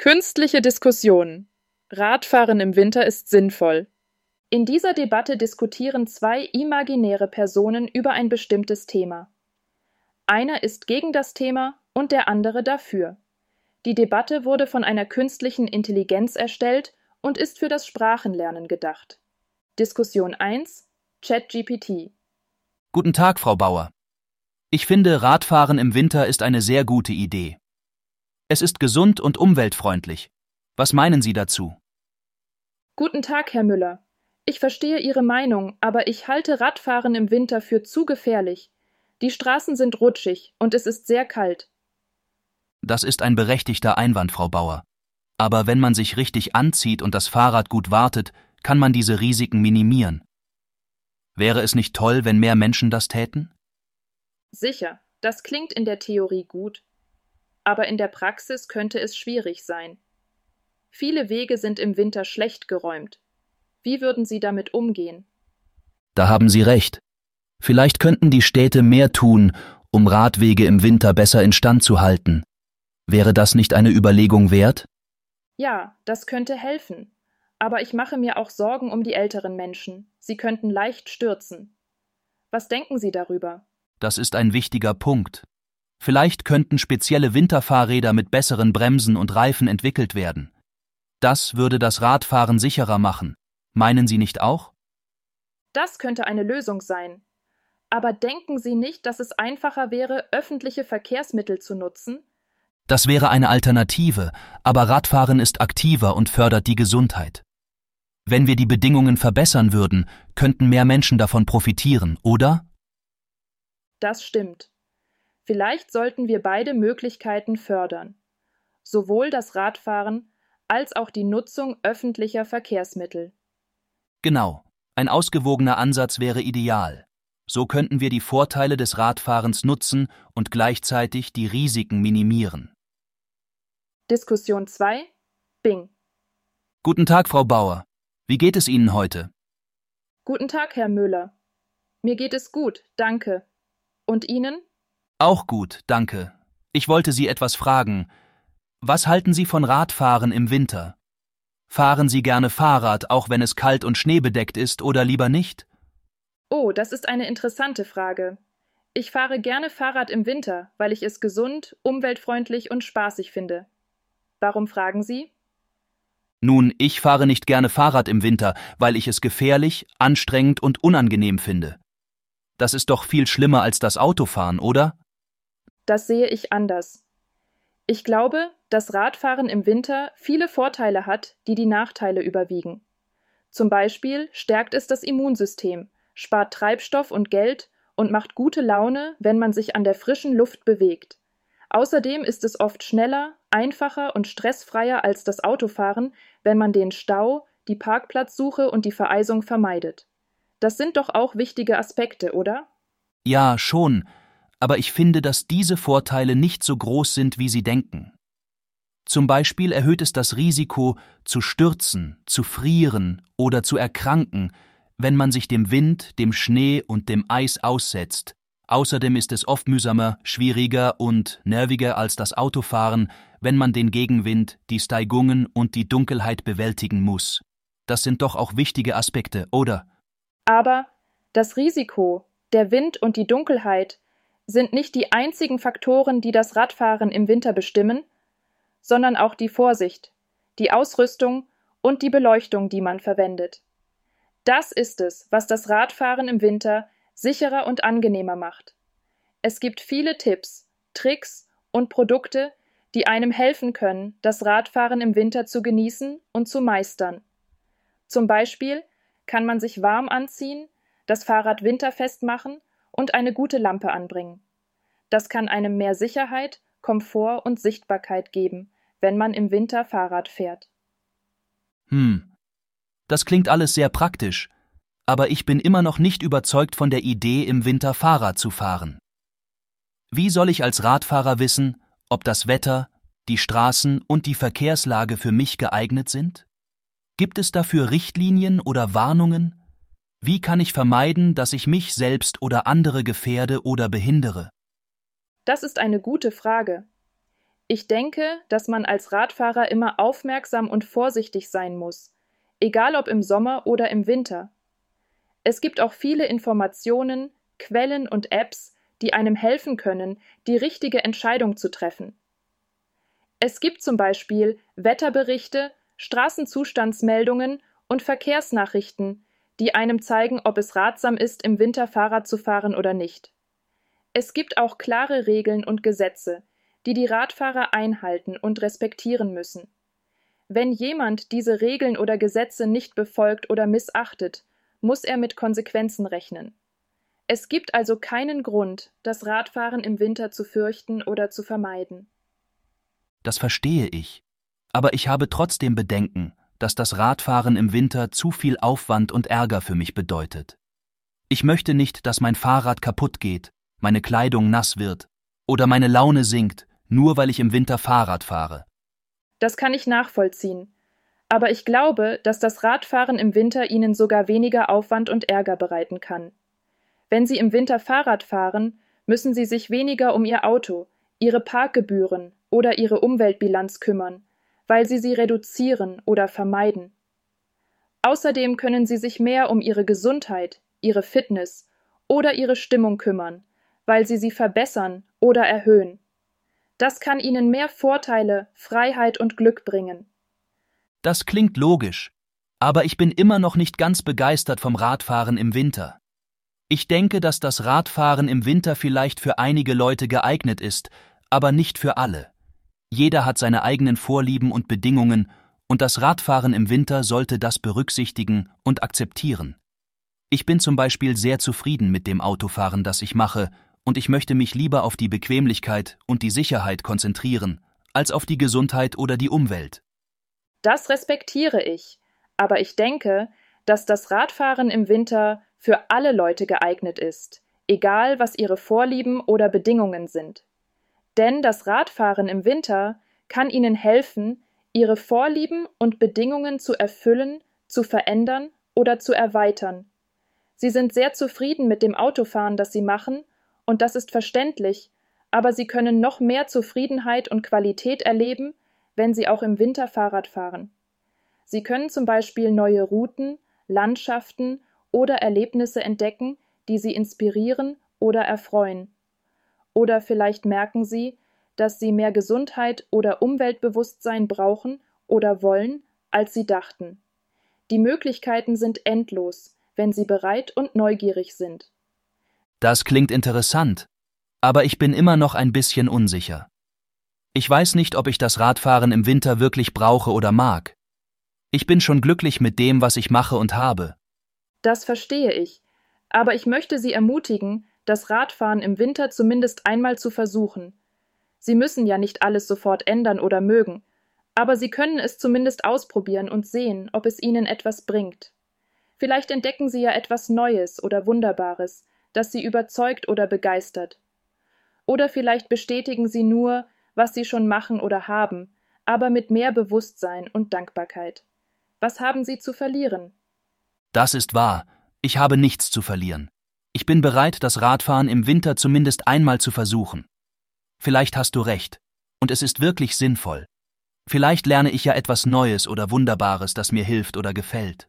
Künstliche Diskussion. Radfahren im Winter ist sinnvoll. In dieser Debatte diskutieren zwei imaginäre Personen über ein bestimmtes Thema. Einer ist gegen das Thema und der andere dafür. Die Debatte wurde von einer künstlichen Intelligenz erstellt und ist für das Sprachenlernen gedacht. Diskussion 1 ChatGPT Guten Tag, Frau Bauer. Ich finde, Radfahren im Winter ist eine sehr gute Idee. Es ist gesund und umweltfreundlich. Was meinen Sie dazu? Guten Tag, Herr Müller. Ich verstehe Ihre Meinung, aber ich halte Radfahren im Winter für zu gefährlich. Die Straßen sind rutschig und es ist sehr kalt. Das ist ein berechtigter Einwand, Frau Bauer. Aber wenn man sich richtig anzieht und das Fahrrad gut wartet, kann man diese Risiken minimieren. Wäre es nicht toll, wenn mehr Menschen das täten? Sicher, das klingt in der Theorie gut aber in der Praxis könnte es schwierig sein. Viele Wege sind im Winter schlecht geräumt. Wie würden Sie damit umgehen? Da haben Sie recht. Vielleicht könnten die Städte mehr tun, um Radwege im Winter besser instand zu halten. Wäre das nicht eine Überlegung wert? Ja, das könnte helfen. Aber ich mache mir auch Sorgen um die älteren Menschen. Sie könnten leicht stürzen. Was denken Sie darüber? Das ist ein wichtiger Punkt. Vielleicht könnten spezielle Winterfahrräder mit besseren Bremsen und Reifen entwickelt werden. Das würde das Radfahren sicherer machen. Meinen Sie nicht auch? Das könnte eine Lösung sein. Aber denken Sie nicht, dass es einfacher wäre, öffentliche Verkehrsmittel zu nutzen? Das wäre eine Alternative, aber Radfahren ist aktiver und fördert die Gesundheit. Wenn wir die Bedingungen verbessern würden, könnten mehr Menschen davon profitieren, oder? Das stimmt. Vielleicht sollten wir beide Möglichkeiten fördern, sowohl das Radfahren als auch die Nutzung öffentlicher Verkehrsmittel. Genau, ein ausgewogener Ansatz wäre ideal. So könnten wir die Vorteile des Radfahrens nutzen und gleichzeitig die Risiken minimieren. Diskussion 2 Bing Guten Tag, Frau Bauer. Wie geht es Ihnen heute? Guten Tag, Herr Müller. Mir geht es gut, danke. Und Ihnen? Auch gut, danke. Ich wollte Sie etwas fragen. Was halten Sie von Radfahren im Winter? Fahren Sie gerne Fahrrad, auch wenn es kalt und schneebedeckt ist, oder lieber nicht? Oh, das ist eine interessante Frage. Ich fahre gerne Fahrrad im Winter, weil ich es gesund, umweltfreundlich und spaßig finde. Warum fragen Sie? Nun, ich fahre nicht gerne Fahrrad im Winter, weil ich es gefährlich, anstrengend und unangenehm finde. Das ist doch viel schlimmer als das Autofahren, oder? Das sehe ich anders. Ich glaube, dass Radfahren im Winter viele Vorteile hat, die die Nachteile überwiegen. Zum Beispiel stärkt es das Immunsystem, spart Treibstoff und Geld und macht gute Laune, wenn man sich an der frischen Luft bewegt. Außerdem ist es oft schneller, einfacher und stressfreier als das Autofahren, wenn man den Stau, die Parkplatzsuche und die Vereisung vermeidet. Das sind doch auch wichtige Aspekte, oder? Ja, schon, aber ich finde, dass diese Vorteile nicht so groß sind, wie Sie denken. Zum Beispiel erhöht es das Risiko, zu stürzen, zu frieren oder zu erkranken, wenn man sich dem Wind, dem Schnee und dem Eis aussetzt. Außerdem ist es oft mühsamer, schwieriger und nerviger als das Autofahren, wenn man den Gegenwind, die Steigungen und die Dunkelheit bewältigen muss. Das sind doch auch wichtige Aspekte, oder? Aber das Risiko, der Wind und die Dunkelheit sind nicht die einzigen Faktoren, die das Radfahren im Winter bestimmen, sondern auch die Vorsicht, die Ausrüstung und die Beleuchtung, die man verwendet. Das ist es, was das Radfahren im Winter sicherer und angenehmer macht. Es gibt viele Tipps, Tricks und Produkte, die einem helfen können, das Radfahren im Winter zu genießen und zu meistern. Zum Beispiel kann man sich warm anziehen, das Fahrrad winterfest machen und eine gute Lampe anbringen. Das kann einem mehr Sicherheit, Komfort und Sichtbarkeit geben, wenn man im Winter Fahrrad fährt. Hm. Das klingt alles sehr praktisch, aber ich bin immer noch nicht überzeugt von der Idee, im Winter Fahrrad zu fahren. Wie soll ich als Radfahrer wissen, ob das Wetter, die Straßen und die Verkehrslage für mich geeignet sind? Gibt es dafür Richtlinien oder Warnungen? Wie kann ich vermeiden, dass ich mich selbst oder andere gefährde oder behindere? Das ist eine gute Frage. Ich denke, dass man als Radfahrer immer aufmerksam und vorsichtig sein muss, egal ob im Sommer oder im Winter. Es gibt auch viele Informationen, Quellen und Apps, die einem helfen können, die richtige Entscheidung zu treffen. Es gibt zum Beispiel Wetterberichte, Straßenzustandsmeldungen und Verkehrsnachrichten, die einem zeigen, ob es ratsam ist, im Winter Fahrrad zu fahren oder nicht. Es gibt auch klare Regeln und Gesetze, die die Radfahrer einhalten und respektieren müssen. Wenn jemand diese Regeln oder Gesetze nicht befolgt oder missachtet, muss er mit Konsequenzen rechnen. Es gibt also keinen Grund, das Radfahren im Winter zu fürchten oder zu vermeiden. Das verstehe ich. Aber ich habe trotzdem Bedenken, dass das Radfahren im Winter zu viel Aufwand und Ärger für mich bedeutet. Ich möchte nicht, dass mein Fahrrad kaputt geht, meine Kleidung nass wird oder meine Laune sinkt, nur weil ich im Winter Fahrrad fahre. Das kann ich nachvollziehen. Aber ich glaube, dass das Radfahren im Winter Ihnen sogar weniger Aufwand und Ärger bereiten kann. Wenn Sie im Winter Fahrrad fahren, müssen Sie sich weniger um Ihr Auto, Ihre Parkgebühren oder Ihre Umweltbilanz kümmern, weil Sie sie reduzieren oder vermeiden. Außerdem können Sie sich mehr um Ihre Gesundheit, Ihre Fitness oder Ihre Stimmung kümmern, weil Sie sie verbessern oder erhöhen. Das kann Ihnen mehr Vorteile, Freiheit und Glück bringen. Das klingt logisch, aber ich bin immer noch nicht ganz begeistert vom Radfahren im Winter. Ich denke, dass das Radfahren im Winter vielleicht für einige Leute geeignet ist, aber nicht für alle. Jeder hat seine eigenen Vorlieben und Bedingungen, und das Radfahren im Winter sollte das berücksichtigen und akzeptieren. Ich bin zum Beispiel sehr zufrieden mit dem Autofahren, das ich mache, und ich möchte mich lieber auf die Bequemlichkeit und die Sicherheit konzentrieren, als auf die Gesundheit oder die Umwelt. Das respektiere ich, aber ich denke, dass das Radfahren im Winter für alle Leute geeignet ist, egal was ihre Vorlieben oder Bedingungen sind. Denn das Radfahren im Winter kann ihnen helfen, ihre Vorlieben und Bedingungen zu erfüllen, zu verändern oder zu erweitern. Sie sind sehr zufrieden mit dem Autofahren, das sie machen, und das ist verständlich, aber sie können noch mehr Zufriedenheit und Qualität erleben, wenn sie auch im Winter Fahrrad fahren. Sie können zum Beispiel neue Routen, Landschaften oder Erlebnisse entdecken, die sie inspirieren oder erfreuen. Oder vielleicht merken sie, dass sie mehr Gesundheit oder Umweltbewusstsein brauchen oder wollen, als sie dachten. Die Möglichkeiten sind endlos, wenn sie bereit und neugierig sind. Das klingt interessant, aber ich bin immer noch ein bisschen unsicher. Ich weiß nicht, ob ich das Radfahren im Winter wirklich brauche oder mag. Ich bin schon glücklich mit dem, was ich mache und habe. Das verstehe ich. Aber ich möchte Sie ermutigen, das Radfahren im Winter zumindest einmal zu versuchen. Sie müssen ja nicht alles sofort ändern oder mögen, aber Sie können es zumindest ausprobieren und sehen, ob es Ihnen etwas bringt. Vielleicht entdecken Sie ja etwas Neues oder Wunderbares, das Sie überzeugt oder begeistert. Oder vielleicht bestätigen Sie nur, was Sie schon machen oder haben, aber mit mehr Bewusstsein und Dankbarkeit. Was haben Sie zu verlieren? Das ist wahr. Ich habe nichts zu verlieren. Ich bin bereit, das Radfahren im Winter zumindest einmal zu versuchen. Vielleicht hast du recht. Und es ist wirklich sinnvoll. Vielleicht lerne ich ja etwas Neues oder Wunderbares, das mir hilft oder gefällt.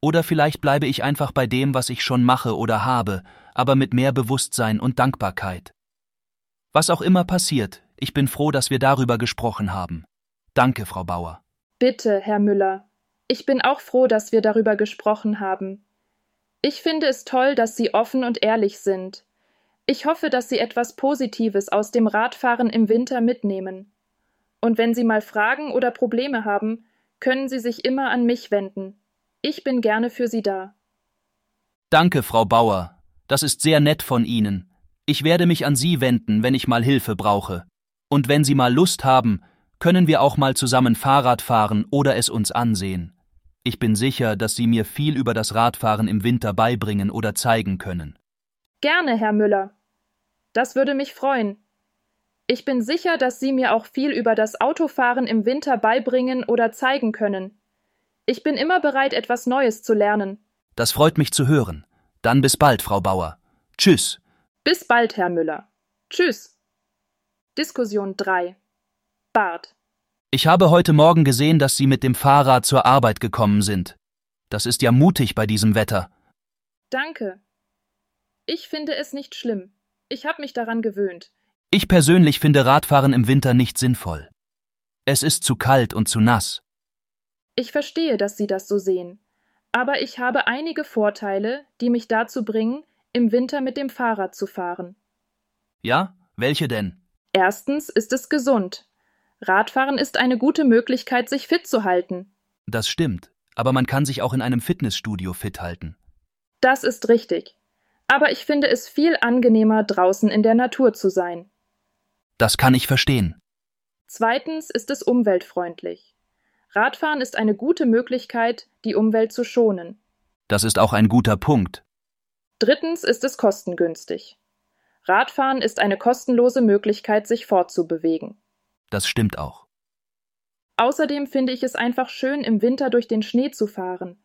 Oder vielleicht bleibe ich einfach bei dem, was ich schon mache oder habe, aber mit mehr Bewusstsein und Dankbarkeit. Was auch immer passiert, ich bin froh, dass wir darüber gesprochen haben. Danke, Frau Bauer. Bitte, Herr Müller. Ich bin auch froh, dass wir darüber gesprochen haben. Ich finde es toll, dass Sie offen und ehrlich sind. Ich hoffe, dass Sie etwas Positives aus dem Radfahren im Winter mitnehmen. Und wenn Sie mal Fragen oder Probleme haben, können Sie sich immer an mich wenden. Ich bin gerne für Sie da. Danke, Frau Bauer. Das ist sehr nett von Ihnen. Ich werde mich an Sie wenden, wenn ich mal Hilfe brauche. Und wenn Sie mal Lust haben, können wir auch mal zusammen Fahrrad fahren oder es uns ansehen. Ich bin sicher, dass Sie mir viel über das Radfahren im Winter beibringen oder zeigen können. Gerne, Herr Müller. Das würde mich freuen. Ich bin sicher, dass Sie mir auch viel über das Autofahren im Winter beibringen oder zeigen können. Ich bin immer bereit, etwas Neues zu lernen. Das freut mich zu hören. Dann bis bald, Frau Bauer. Tschüss. Bis bald, Herr Müller. Tschüss. Diskussion 3 Bart. Ich habe heute Morgen gesehen, dass Sie mit dem Fahrrad zur Arbeit gekommen sind. Das ist ja mutig bei diesem Wetter. Danke. Ich finde es nicht schlimm. Ich habe mich daran gewöhnt. Ich persönlich finde Radfahren im Winter nicht sinnvoll. Es ist zu kalt und zu nass. Ich verstehe, dass Sie das so sehen. Aber ich habe einige Vorteile, die mich dazu bringen, im Winter mit dem Fahrrad zu fahren. Ja? Welche denn? Erstens ist es gesund. Radfahren ist eine gute Möglichkeit, sich fit zu halten. Das stimmt, aber man kann sich auch in einem Fitnessstudio fit halten. Das ist richtig. Aber ich finde es viel angenehmer, draußen in der Natur zu sein. Das kann ich verstehen. Zweitens ist es umweltfreundlich. Radfahren ist eine gute Möglichkeit, die Umwelt zu schonen. Das ist auch ein guter Punkt. Drittens ist es kostengünstig. Radfahren ist eine kostenlose Möglichkeit, sich fortzubewegen. Das stimmt auch. Außerdem finde ich es einfach schön, im Winter durch den Schnee zu fahren.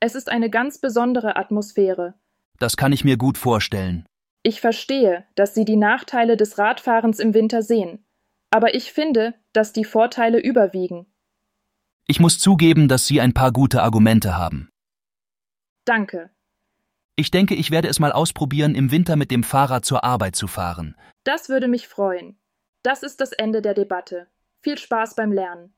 Es ist eine ganz besondere Atmosphäre. Das kann ich mir gut vorstellen. Ich verstehe, dass Sie die Nachteile des Radfahrens im Winter sehen, aber ich finde, dass die Vorteile überwiegen. Ich muss zugeben, dass Sie ein paar gute Argumente haben. Danke. Ich denke, ich werde es mal ausprobieren, im Winter mit dem Fahrrad zur Arbeit zu fahren. Das würde mich freuen. Das ist das Ende der Debatte. Viel Spaß beim Lernen.